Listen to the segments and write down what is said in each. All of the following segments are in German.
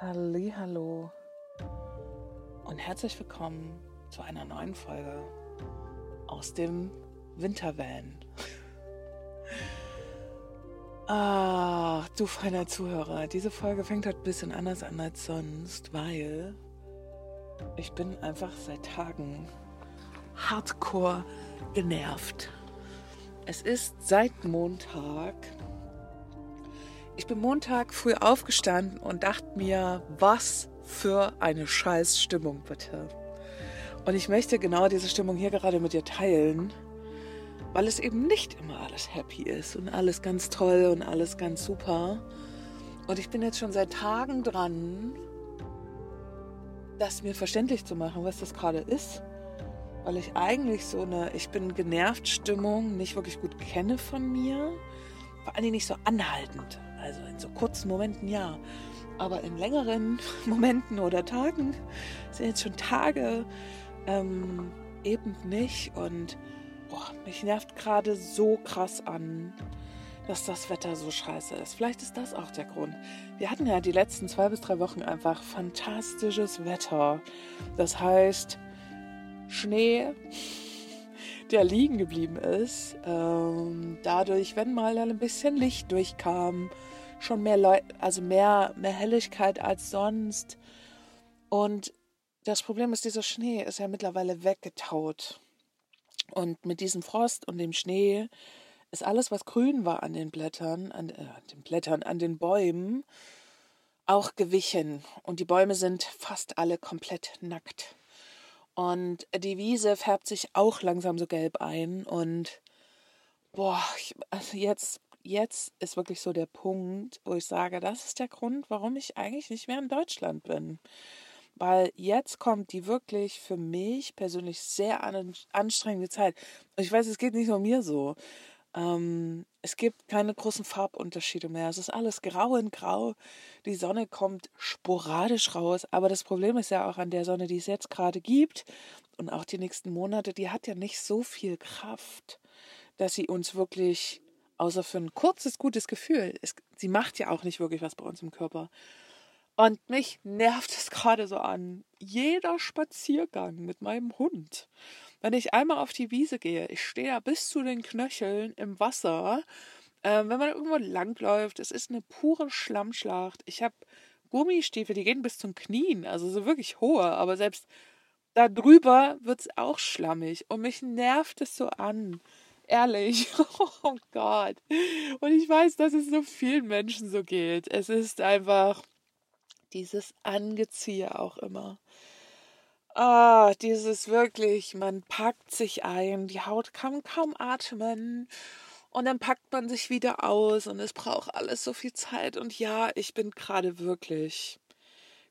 Hallo und herzlich willkommen zu einer neuen Folge aus dem Wintervan. Ah, du feiner Zuhörer, diese Folge fängt halt ein bisschen anders an als sonst, weil ich bin einfach seit Tagen hardcore genervt. Es ist seit Montag ich bin Montag früh aufgestanden und dachte mir, was für eine Scheißstimmung bitte. Und ich möchte genau diese Stimmung hier gerade mit dir teilen, weil es eben nicht immer alles happy ist und alles ganz toll und alles ganz super. Und ich bin jetzt schon seit Tagen dran, das mir verständlich zu machen, was das gerade ist. Weil ich eigentlich so eine, ich bin genervt Stimmung nicht wirklich gut kenne von mir. Vor allem nicht so anhaltend. Also in so kurzen Momenten ja. Aber in längeren Momenten oder Tagen sind jetzt schon Tage ähm, eben nicht. Und boah, mich nervt gerade so krass an, dass das Wetter so scheiße ist. Vielleicht ist das auch der Grund. Wir hatten ja die letzten zwei bis drei Wochen einfach fantastisches Wetter. Das heißt, Schnee, der liegen geblieben ist. Ähm, dadurch, wenn mal ein bisschen Licht durchkam, schon mehr Leu also mehr, mehr Helligkeit als sonst. Und das Problem ist, dieser Schnee ist ja mittlerweile weggetaut. Und mit diesem Frost und dem Schnee ist alles, was grün war an den Blättern, an, äh, den Blättern, an den Bäumen, auch gewichen. Und die Bäume sind fast alle komplett nackt. Und die Wiese färbt sich auch langsam so gelb ein. Und boah, ich, also jetzt jetzt ist wirklich so der Punkt, wo ich sage, das ist der Grund, warum ich eigentlich nicht mehr in Deutschland bin. Weil jetzt kommt die wirklich für mich persönlich sehr anstrengende Zeit. Und ich weiß, es geht nicht nur mir so. Ähm, es gibt keine großen Farbunterschiede mehr. Es ist alles grau in grau. Die Sonne kommt sporadisch raus. Aber das Problem ist ja auch an der Sonne, die es jetzt gerade gibt und auch die nächsten Monate, die hat ja nicht so viel Kraft, dass sie uns wirklich außer für ein kurzes, gutes Gefühl. Es, sie macht ja auch nicht wirklich was bei uns im Körper. Und mich nervt es gerade so an. Jeder Spaziergang mit meinem Hund. Wenn ich einmal auf die Wiese gehe, ich stehe da bis zu den Knöcheln im Wasser. Ähm, wenn man irgendwo langläuft, es ist eine pure Schlammschlacht. Ich habe Gummistiefel, die gehen bis zum Knien, also so wirklich hohe, aber selbst da drüber wird es auch schlammig. Und mich nervt es so an. Ehrlich. Oh Gott. Und ich weiß, dass es so vielen Menschen so geht. Es ist einfach dieses Angeziehe auch immer. Ah, dieses wirklich, man packt sich ein, die Haut kann kaum atmen und dann packt man sich wieder aus und es braucht alles so viel Zeit. Und ja, ich bin gerade wirklich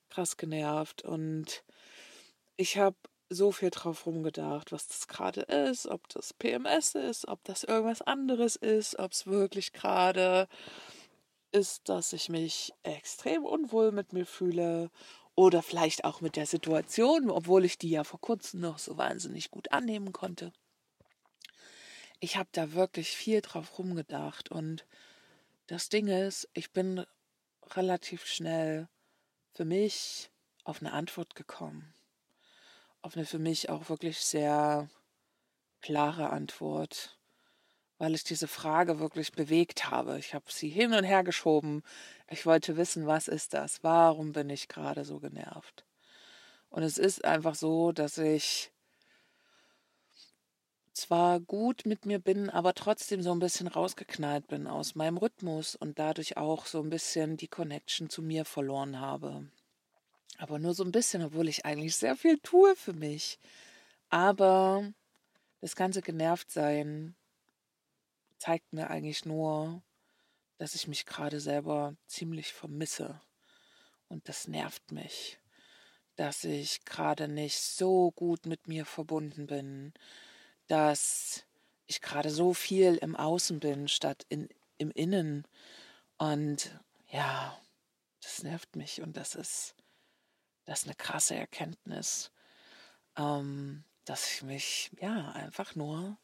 krass genervt und ich habe so viel drauf rumgedacht, was das gerade ist, ob das PMS ist, ob das irgendwas anderes ist, ob es wirklich gerade ist, dass ich mich extrem unwohl mit mir fühle oder vielleicht auch mit der Situation, obwohl ich die ja vor kurzem noch so wahnsinnig gut annehmen konnte. Ich habe da wirklich viel drauf rumgedacht und das Ding ist, ich bin relativ schnell für mich auf eine Antwort gekommen auf eine für mich auch wirklich sehr klare Antwort, weil ich diese Frage wirklich bewegt habe. Ich habe sie hin und her geschoben. Ich wollte wissen, was ist das? Warum bin ich gerade so genervt? Und es ist einfach so, dass ich zwar gut mit mir bin, aber trotzdem so ein bisschen rausgeknallt bin aus meinem Rhythmus und dadurch auch so ein bisschen die Connection zu mir verloren habe. Aber nur so ein bisschen, obwohl ich eigentlich sehr viel tue für mich. Aber das ganze Genervtsein zeigt mir eigentlich nur, dass ich mich gerade selber ziemlich vermisse. Und das nervt mich, dass ich gerade nicht so gut mit mir verbunden bin, dass ich gerade so viel im Außen bin statt in, im Innen. Und ja, das nervt mich und das ist das ist eine krasse Erkenntnis, ähm, dass ich mich ja einfach nur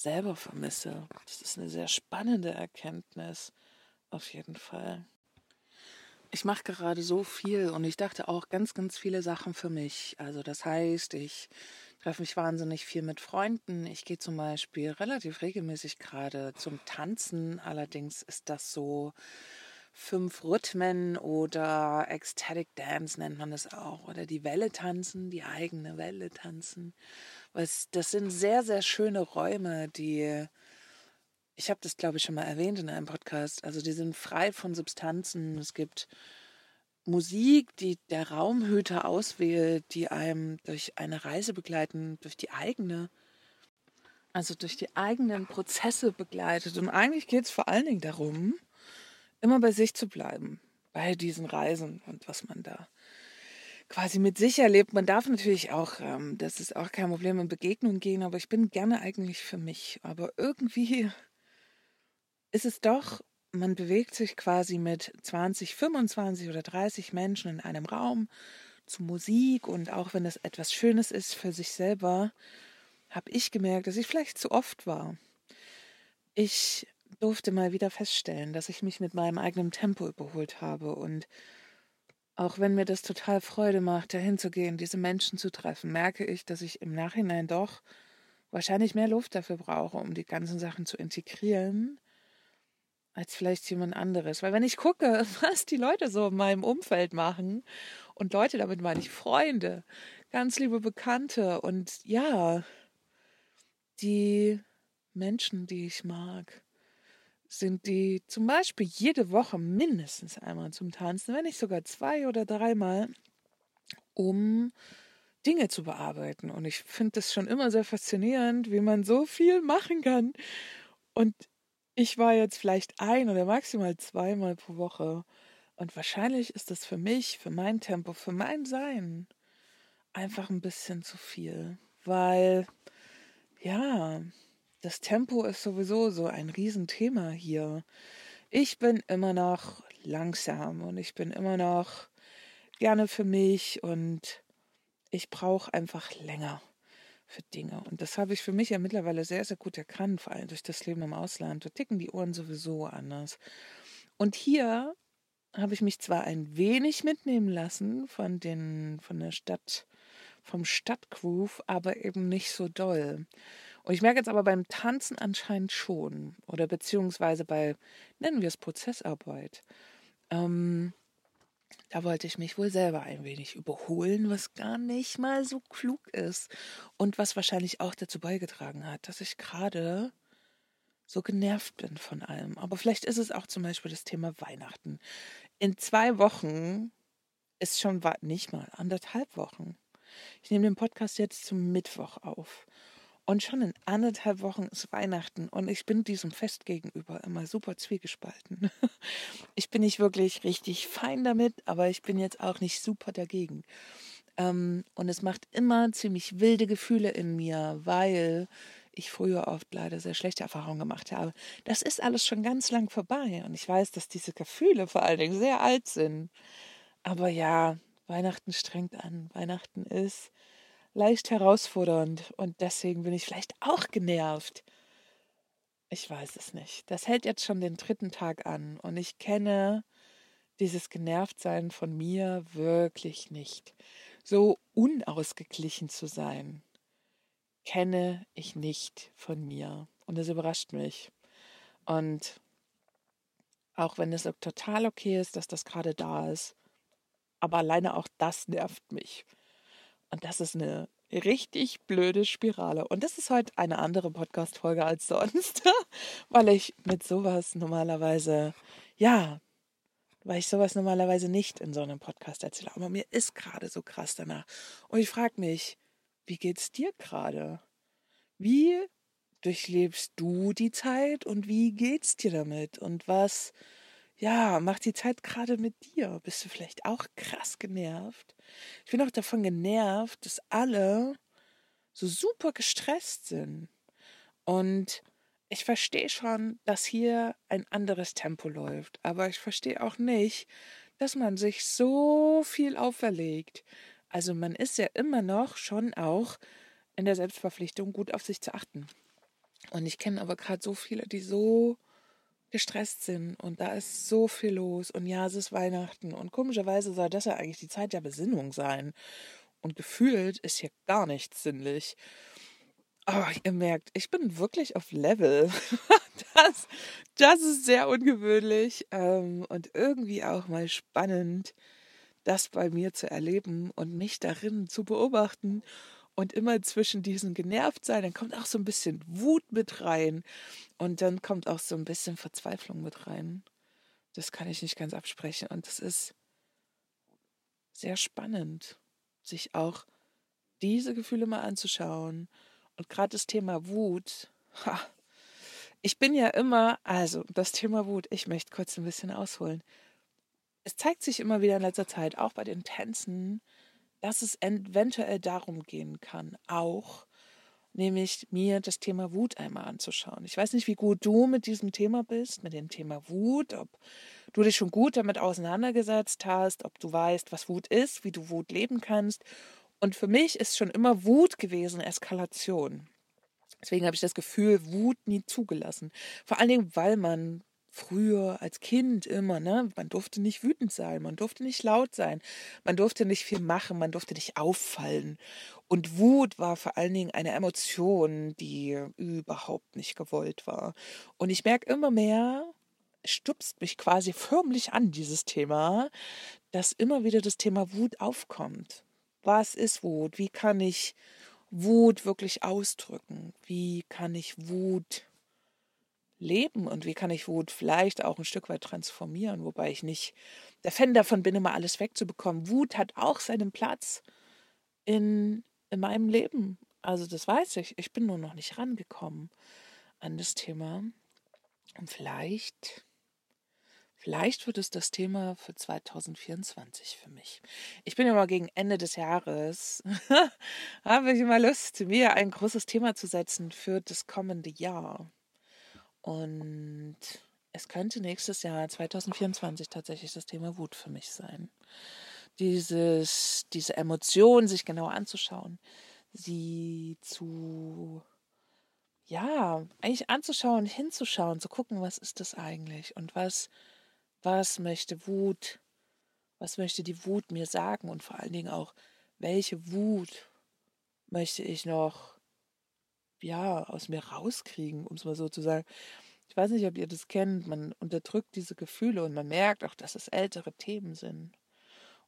selber vermisse. Das ist eine sehr spannende Erkenntnis, auf jeden Fall. Ich mache gerade so viel und ich dachte auch ganz, ganz viele Sachen für mich. Also das heißt, ich treffe mich wahnsinnig viel mit Freunden. Ich gehe zum Beispiel relativ regelmäßig gerade zum Tanzen. Allerdings ist das so fünf Rhythmen oder Ecstatic Dance nennt man es auch. Oder die Welle tanzen, die eigene Welle tanzen. Das sind sehr, sehr schöne Räume, die ich habe das, glaube ich, schon mal erwähnt in einem Podcast. Also die sind frei von Substanzen. Es gibt Musik, die der Raumhüter auswählt, die einem durch eine Reise begleiten, durch die eigene, also durch die eigenen Prozesse begleitet. Und eigentlich geht es vor allen Dingen darum, immer bei sich zu bleiben, bei diesen Reisen und was man da quasi mit sich erlebt. Man darf natürlich auch, ähm, das ist auch kein Problem, in Begegnungen gehen, aber ich bin gerne eigentlich für mich. Aber irgendwie ist es doch, man bewegt sich quasi mit 20, 25 oder 30 Menschen in einem Raum zu Musik und auch wenn es etwas Schönes ist für sich selber, habe ich gemerkt, dass ich vielleicht zu oft war. Ich durfte mal wieder feststellen, dass ich mich mit meinem eigenen Tempo überholt habe und auch wenn mir das total Freude macht, dahin zu gehen, diese Menschen zu treffen, merke ich, dass ich im Nachhinein doch wahrscheinlich mehr Luft dafür brauche, um die ganzen Sachen zu integrieren als vielleicht jemand anderes. Weil wenn ich gucke, was die Leute so in meinem Umfeld machen, und Leute, damit meine ich Freunde, ganz liebe Bekannte und ja, die Menschen, die ich mag, sind die zum Beispiel jede Woche mindestens einmal zum Tanzen, wenn nicht sogar zwei oder dreimal, um Dinge zu bearbeiten. Und ich finde das schon immer sehr faszinierend, wie man so viel machen kann. Und ich war jetzt vielleicht ein oder maximal zweimal pro Woche. Und wahrscheinlich ist das für mich, für mein Tempo, für mein Sein einfach ein bisschen zu viel. Weil, ja, das Tempo ist sowieso so ein Riesenthema hier. Ich bin immer noch langsam und ich bin immer noch gerne für mich und ich brauche einfach länger für Dinge. Und das habe ich für mich ja mittlerweile sehr, sehr gut erkannt, vor allem durch das Leben im Ausland. Da ticken die Ohren sowieso anders. Und hier habe ich mich zwar ein wenig mitnehmen lassen von den, von der Stadt, vom Stadtgroove, aber eben nicht so doll. Und ich merke jetzt aber beim Tanzen anscheinend schon, oder beziehungsweise bei, nennen wir es Prozessarbeit, ähm, da wollte ich mich wohl selber ein wenig überholen, was gar nicht mal so klug ist und was wahrscheinlich auch dazu beigetragen hat, dass ich gerade so genervt bin von allem. Aber vielleicht ist es auch zum Beispiel das Thema Weihnachten. In zwei Wochen ist schon nicht mal anderthalb Wochen. Ich nehme den Podcast jetzt zum Mittwoch auf. Und schon in anderthalb Wochen ist Weihnachten und ich bin diesem Fest gegenüber immer super zwiegespalten. Ich bin nicht wirklich richtig fein damit, aber ich bin jetzt auch nicht super dagegen. Ähm, und es macht immer ziemlich wilde Gefühle in mir, weil ich früher oft leider sehr schlechte Erfahrungen gemacht habe. Das ist alles schon ganz lang vorbei und ich weiß, dass diese Gefühle vor allen Dingen sehr alt sind. Aber ja, Weihnachten strengt an. Weihnachten ist leicht herausfordernd und deswegen bin ich vielleicht auch genervt. Ich weiß es nicht. Das hält jetzt schon den dritten Tag an und ich kenne dieses Genervtsein von mir wirklich nicht. So unausgeglichen zu sein, kenne ich nicht von mir und es überrascht mich. Und auch wenn es total okay ist, dass das gerade da ist, aber alleine auch das nervt mich. Und das ist eine richtig blöde Spirale. Und das ist heute eine andere Podcast-Folge als sonst, weil ich mit sowas normalerweise, ja, weil ich sowas normalerweise nicht in so einem Podcast erzähle. Aber mir ist gerade so krass danach. Und ich frage mich, wie geht's dir gerade? Wie durchlebst du die Zeit und wie geht's dir damit? Und was ja, mach die Zeit gerade mit dir. Bist du vielleicht auch krass genervt? Ich bin auch davon genervt, dass alle so super gestresst sind. Und ich verstehe schon, dass hier ein anderes Tempo läuft, aber ich verstehe auch nicht, dass man sich so viel auferlegt. Also man ist ja immer noch schon auch in der Selbstverpflichtung, gut auf sich zu achten. Und ich kenne aber gerade so viele, die so gestresst sind und da ist so viel los und ja, es ist Weihnachten und komischerweise soll das ja eigentlich die Zeit der Besinnung sein und gefühlt ist hier gar nichts sinnlich. Aber ihr merkt, ich bin wirklich auf Level. Das, das ist sehr ungewöhnlich ähm, und irgendwie auch mal spannend, das bei mir zu erleben und mich darin zu beobachten und immer zwischen diesen genervt sein, dann kommt auch so ein bisschen Wut mit rein und dann kommt auch so ein bisschen Verzweiflung mit rein. Das kann ich nicht ganz absprechen und das ist sehr spannend, sich auch diese Gefühle mal anzuschauen und gerade das Thema Wut. Ha, ich bin ja immer, also das Thema Wut, ich möchte kurz ein bisschen ausholen. Es zeigt sich immer wieder in letzter Zeit, auch bei den Tänzen, dass es eventuell darum gehen kann, auch nämlich mir das Thema Wut einmal anzuschauen. Ich weiß nicht, wie gut du mit diesem Thema bist, mit dem Thema Wut, ob du dich schon gut damit auseinandergesetzt hast, ob du weißt, was Wut ist, wie du Wut leben kannst. Und für mich ist schon immer Wut gewesen Eskalation. Deswegen habe ich das Gefühl, Wut nie zugelassen. Vor allen Dingen, weil man früher als Kind immer, ne, man durfte nicht wütend sein, man durfte nicht laut sein, man durfte nicht viel machen, man durfte nicht auffallen. Und Wut war vor allen Dingen eine Emotion, die überhaupt nicht gewollt war. Und ich merke immer mehr, stupst mich quasi förmlich an, dieses Thema, dass immer wieder das Thema Wut aufkommt. Was ist Wut? Wie kann ich Wut wirklich ausdrücken? Wie kann ich Wut leben und wie kann ich Wut vielleicht auch ein Stück weit transformieren, wobei ich nicht der Fan davon bin, immer alles wegzubekommen. Wut hat auch seinen Platz in, in meinem Leben. Also das weiß ich. Ich bin nur noch nicht rangekommen an das Thema. Und vielleicht, vielleicht wird es das Thema für 2024 für mich. Ich bin immer gegen Ende des Jahres, habe ich immer Lust, mir ein großes Thema zu setzen für das kommende Jahr. Und es könnte nächstes Jahr 2024 tatsächlich das Thema Wut für mich sein. Dieses, diese Emotion sich genau anzuschauen, sie zu, ja, eigentlich anzuschauen, hinzuschauen, zu gucken, was ist das eigentlich und was, was möchte Wut, was möchte die Wut mir sagen und vor allen Dingen auch, welche Wut möchte ich noch ja, aus mir rauskriegen, um es mal so zu sagen. Ich weiß nicht, ob ihr das kennt, man unterdrückt diese Gefühle und man merkt auch, dass es ältere Themen sind.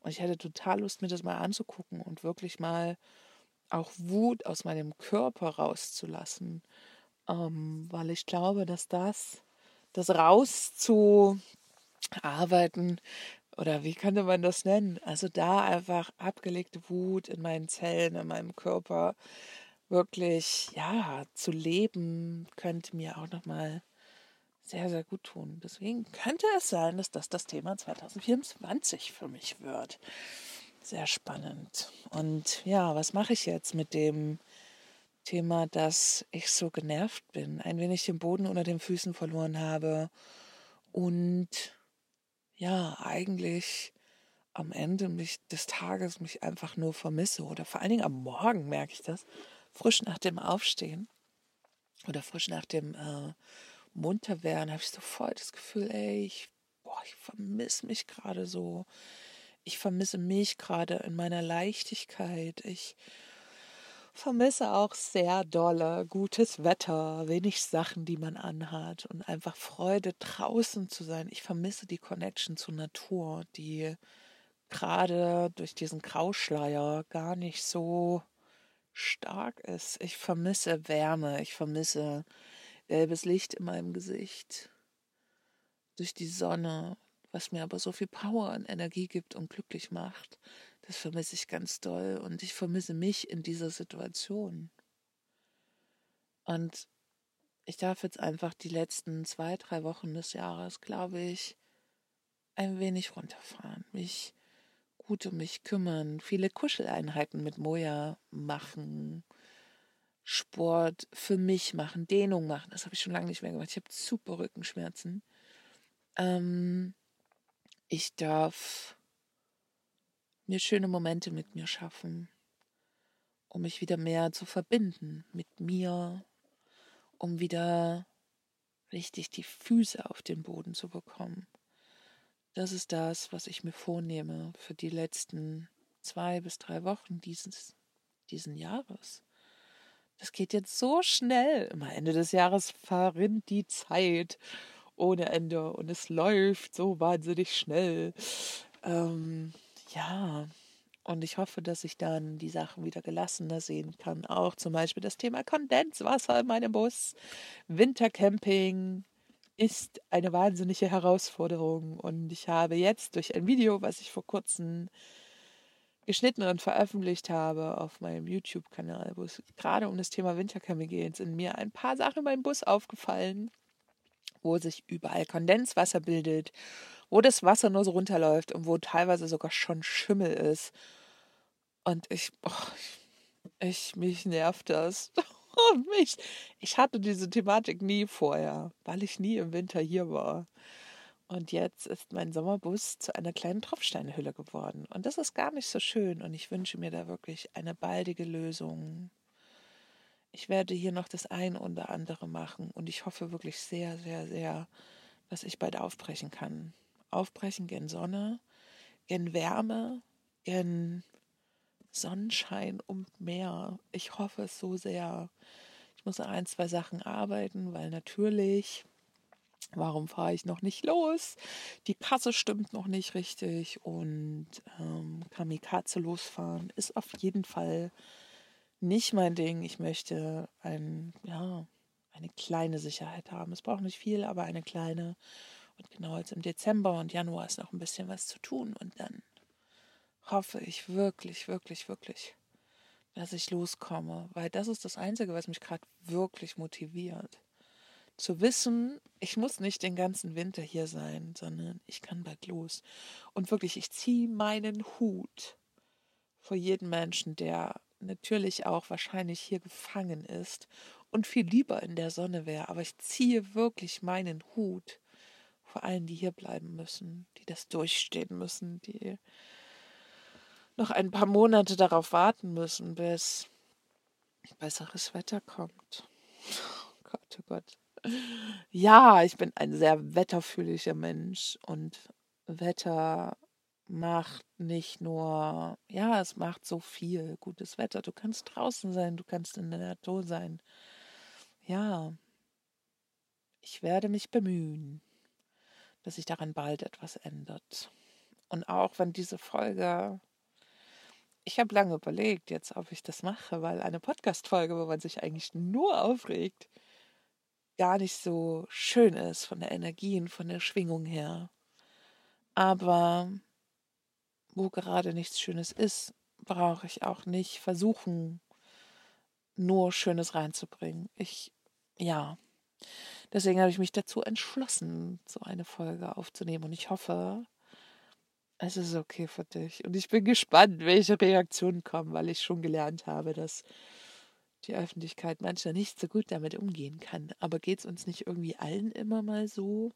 Und ich hätte total Lust, mir das mal anzugucken und wirklich mal auch Wut aus meinem Körper rauszulassen, ähm, weil ich glaube, dass das, das rauszuarbeiten, oder wie könnte man das nennen? Also da einfach abgelegte Wut in meinen Zellen, in meinem Körper wirklich, ja, zu leben, könnte mir auch nochmal sehr, sehr gut tun. Deswegen könnte es sein, dass das das Thema 2024 für mich wird. Sehr spannend. Und ja, was mache ich jetzt mit dem Thema, dass ich so genervt bin, ein wenig den Boden unter den Füßen verloren habe und ja, eigentlich am Ende mich des Tages mich einfach nur vermisse oder vor allen Dingen am Morgen merke ich das, frisch nach dem Aufstehen oder frisch nach dem äh, Munterwerden habe ich sofort das Gefühl, ey, ich, ich vermisse mich gerade so. Ich vermisse mich gerade in meiner Leichtigkeit. Ich vermisse auch sehr dolle gutes Wetter, wenig Sachen, die man anhat und einfach Freude draußen zu sein. Ich vermisse die Connection zur Natur, die gerade durch diesen Grauschleier gar nicht so stark ist. Ich vermisse Wärme, ich vermisse gelbes Licht in meinem Gesicht durch die Sonne, was mir aber so viel Power und Energie gibt und glücklich macht. Das vermisse ich ganz doll und ich vermisse mich in dieser Situation. Und ich darf jetzt einfach die letzten zwei, drei Wochen des Jahres, glaube ich, ein wenig runterfahren, mich gut um mich kümmern, viele Kuscheleinheiten mit Moja machen, Sport für mich machen, Dehnung machen. Das habe ich schon lange nicht mehr gemacht. Ich habe super Rückenschmerzen. Ähm, ich darf mir schöne Momente mit mir schaffen, um mich wieder mehr zu verbinden mit mir, um wieder richtig die Füße auf den Boden zu bekommen. Das ist das, was ich mir vornehme für die letzten zwei bis drei Wochen dieses, diesen Jahres. Das geht jetzt so schnell. Am Ende des Jahres verrinnt die Zeit ohne Ende und es läuft so wahnsinnig schnell. Ähm, ja, und ich hoffe, dass ich dann die Sachen wieder gelassener sehen kann. Auch zum Beispiel das Thema Kondenswasser in meinem Bus. Wintercamping ist eine wahnsinnige Herausforderung. Und ich habe jetzt durch ein Video, was ich vor kurzem geschnitten und veröffentlicht habe auf meinem YouTube-Kanal, wo es gerade um das Thema Wintercamping geht, sind mir ein paar Sachen meinem Bus aufgefallen, wo sich überall Kondenswasser bildet wo das Wasser nur so runterläuft und wo teilweise sogar schon Schimmel ist. Und ich, oh, ich, mich nervt das. Mich, ich hatte diese Thematik nie vorher, weil ich nie im Winter hier war. Und jetzt ist mein Sommerbus zu einer kleinen Tropfsteinhülle geworden. Und das ist gar nicht so schön. Und ich wünsche mir da wirklich eine baldige Lösung. Ich werde hier noch das ein oder andere machen. Und ich hoffe wirklich sehr, sehr, sehr, dass ich bald aufbrechen kann aufbrechen, gen Sonne, gen Wärme, gen Sonnenschein und Meer. Ich hoffe es so sehr. Ich muss an ein, zwei Sachen arbeiten, weil natürlich, warum fahre ich noch nicht los? Die Kasse stimmt noch nicht richtig und ähm, Kamikaze losfahren ist auf jeden Fall nicht mein Ding. Ich möchte ein, ja, eine kleine Sicherheit haben. Es braucht nicht viel, aber eine kleine. Und genau jetzt im Dezember und Januar ist noch ein bisschen was zu tun. Und dann hoffe ich wirklich, wirklich, wirklich, dass ich loskomme. Weil das ist das Einzige, was mich gerade wirklich motiviert. Zu wissen, ich muss nicht den ganzen Winter hier sein, sondern ich kann bald los. Und wirklich, ich ziehe meinen Hut vor jedem Menschen, der natürlich auch wahrscheinlich hier gefangen ist und viel lieber in der Sonne wäre. Aber ich ziehe wirklich meinen Hut vor allen, die hier bleiben müssen, die das durchstehen müssen, die noch ein paar Monate darauf warten müssen, bis besseres Wetter kommt. Oh Gott, oh Gott. Ja, ich bin ein sehr wetterfühliger Mensch und Wetter macht nicht nur, ja, es macht so viel gutes Wetter. Du kannst draußen sein, du kannst in der Natur sein. Ja, ich werde mich bemühen dass sich daran bald etwas ändert. Und auch wenn diese Folge, ich habe lange überlegt jetzt, ob ich das mache, weil eine Podcast-Folge, wo man sich eigentlich nur aufregt, gar nicht so schön ist von der Energie und von der Schwingung her. Aber wo gerade nichts Schönes ist, brauche ich auch nicht versuchen, nur Schönes reinzubringen. Ich, ja, Deswegen habe ich mich dazu entschlossen, so eine Folge aufzunehmen. Und ich hoffe, es ist okay für dich. Und ich bin gespannt, welche Reaktionen kommen, weil ich schon gelernt habe, dass die Öffentlichkeit manchmal nicht so gut damit umgehen kann. Aber geht es uns nicht irgendwie allen immer mal so?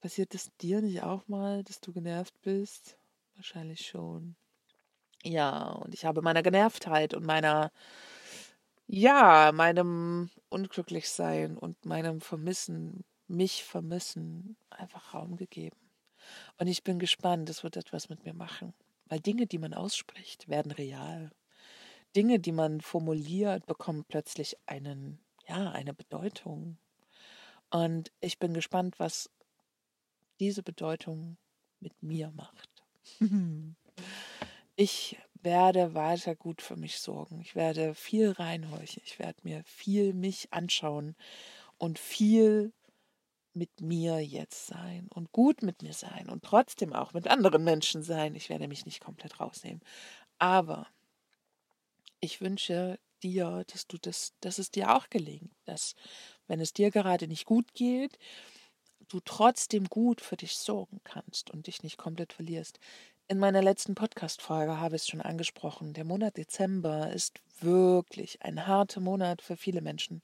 Passiert es dir nicht auch mal, dass du genervt bist? Wahrscheinlich schon. Ja, und ich habe meiner Genervtheit und meiner ja, meinem Unglücklichsein und meinem Vermissen, mich vermissen, einfach Raum gegeben. Und ich bin gespannt, es wird etwas mit mir machen. Weil Dinge, die man ausspricht, werden real. Dinge, die man formuliert, bekommen plötzlich einen, ja, eine Bedeutung. Und ich bin gespannt, was diese Bedeutung mit mir macht. ich werde weiter gut für mich sorgen. Ich werde viel reinhorchen. Ich werde mir viel mich anschauen und viel mit mir jetzt sein und gut mit mir sein und trotzdem auch mit anderen Menschen sein. Ich werde mich nicht komplett rausnehmen. Aber ich wünsche dir, dass du das, dass es dir auch gelingt, dass wenn es dir gerade nicht gut geht, du trotzdem gut für dich sorgen kannst und dich nicht komplett verlierst. In meiner letzten Podcast-Folge habe ich es schon angesprochen. Der Monat Dezember ist wirklich ein harter Monat für viele Menschen.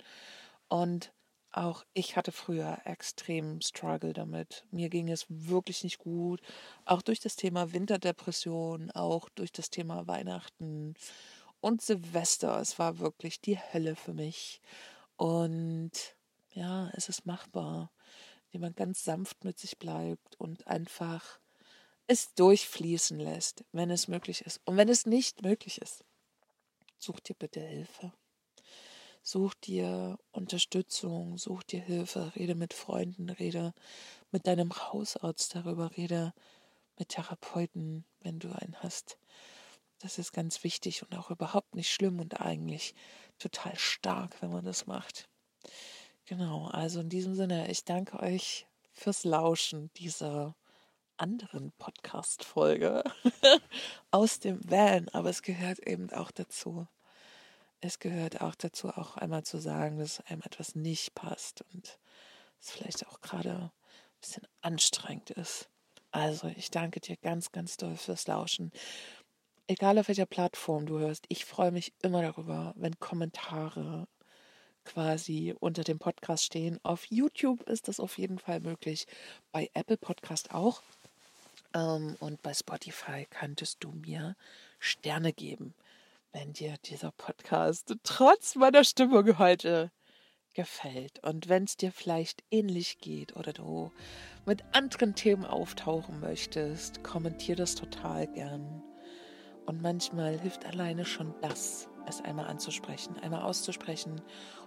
Und auch ich hatte früher extrem Struggle damit. Mir ging es wirklich nicht gut. Auch durch das Thema Winterdepression, auch durch das Thema Weihnachten und Silvester. Es war wirklich die Hölle für mich. Und Ja, es ist machbar, indem man ganz sanft mit sich bleibt und einfach es durchfließen lässt, wenn es möglich ist. Und wenn es nicht möglich ist, such dir bitte Hilfe. Such dir Unterstützung, such dir Hilfe, rede mit Freunden, rede mit deinem Hausarzt darüber, rede mit Therapeuten, wenn du einen hast. Das ist ganz wichtig und auch überhaupt nicht schlimm und eigentlich total stark, wenn man das macht. Genau, also in diesem Sinne, ich danke euch fürs Lauschen dieser anderen Podcast-Folge aus dem Van, aber es gehört eben auch dazu es gehört auch dazu, auch einmal zu sagen, dass einem etwas nicht passt und es vielleicht auch gerade ein bisschen anstrengend ist. Also ich danke dir ganz, ganz doll fürs Lauschen. Egal auf welcher Plattform du hörst, ich freue mich immer darüber, wenn Kommentare quasi unter dem Podcast stehen. Auf YouTube ist das auf jeden Fall möglich, bei Apple Podcast auch. Ähm, und bei Spotify könntest du mir Sterne geben wenn dir dieser Podcast trotz meiner Stimmung heute gefällt und wenn es dir vielleicht ähnlich geht oder du mit anderen Themen auftauchen möchtest, kommentier das total gern. Und manchmal hilft alleine schon das, es einmal anzusprechen, einmal auszusprechen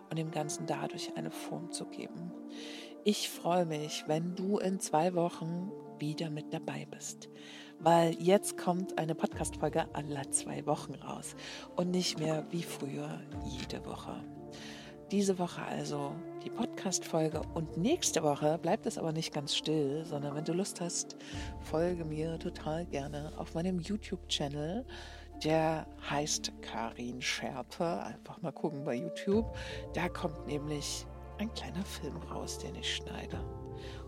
und dem Ganzen dadurch eine Form zu geben. Ich freue mich, wenn du in zwei Wochen wieder mit dabei bist weil jetzt kommt eine Podcast-Folge alle zwei Wochen raus und nicht mehr wie früher jede Woche. Diese Woche also die Podcast-Folge und nächste Woche bleibt es aber nicht ganz still, sondern wenn du Lust hast, folge mir total gerne auf meinem YouTube-Channel. Der heißt Karin Schärpe. Einfach mal gucken bei YouTube. Da kommt nämlich ein kleiner Film raus, den ich schneide.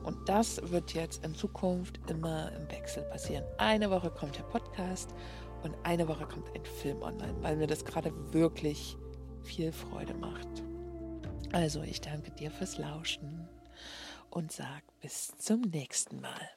Und das wird jetzt in Zukunft immer im Wechsel passieren. Eine Woche kommt der Podcast und eine Woche kommt ein Film online, weil mir das gerade wirklich viel Freude macht. Also ich danke dir fürs Lauschen und sag bis zum nächsten Mal.